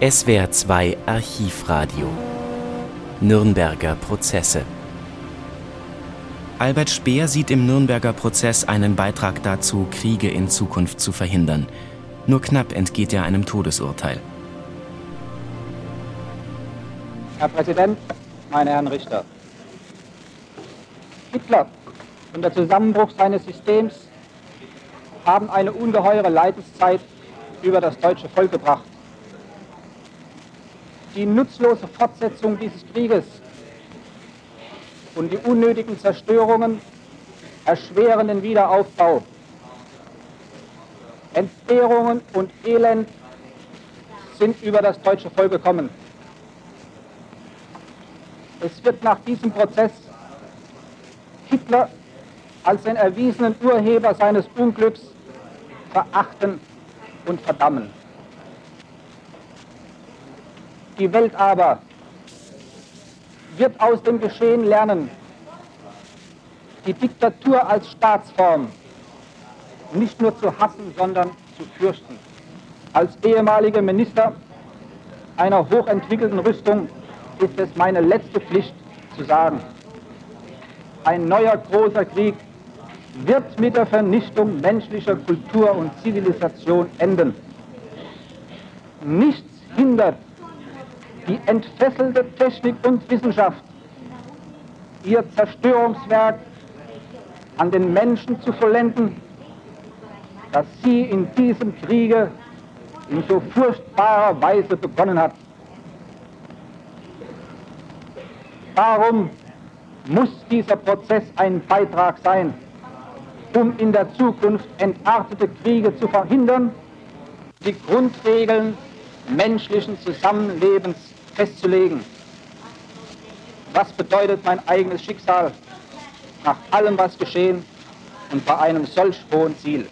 SWR 2 Archivradio Nürnberger Prozesse Albert Speer sieht im Nürnberger Prozess einen Beitrag dazu, Kriege in Zukunft zu verhindern. Nur knapp entgeht er einem Todesurteil. Herr Präsident, meine Herren Richter. Hitler und der Zusammenbruch seines Systems haben eine ungeheure Leidenszeit über das deutsche Volk gebracht. Die nutzlose Fortsetzung dieses Krieges und die unnötigen Zerstörungen erschweren den Wiederaufbau. Entbehrungen und Elend sind über das deutsche Volk gekommen. Es wird nach diesem Prozess Hitler als den erwiesenen Urheber seines Unglücks verachten und verdammen. Die Welt aber wird aus dem Geschehen lernen, die Diktatur als Staatsform nicht nur zu hassen, sondern zu fürchten. Als ehemaliger Minister einer hochentwickelten Rüstung ist es meine letzte Pflicht zu sagen, ein neuer großer Krieg wird mit der Vernichtung menschlicher Kultur und Zivilisation enden. Nichts hindert die entfesselte Technik und Wissenschaft, ihr Zerstörungswerk an den Menschen zu vollenden, das sie in diesem Kriege in so furchtbarer Weise begonnen hat. Darum muss dieser Prozess ein Beitrag sein, um in der Zukunft entartete Kriege zu verhindern, die Grundregeln menschlichen Zusammenlebens festzulegen. Was bedeutet mein eigenes Schicksal nach allem, was geschehen und bei einem solch hohen Ziel?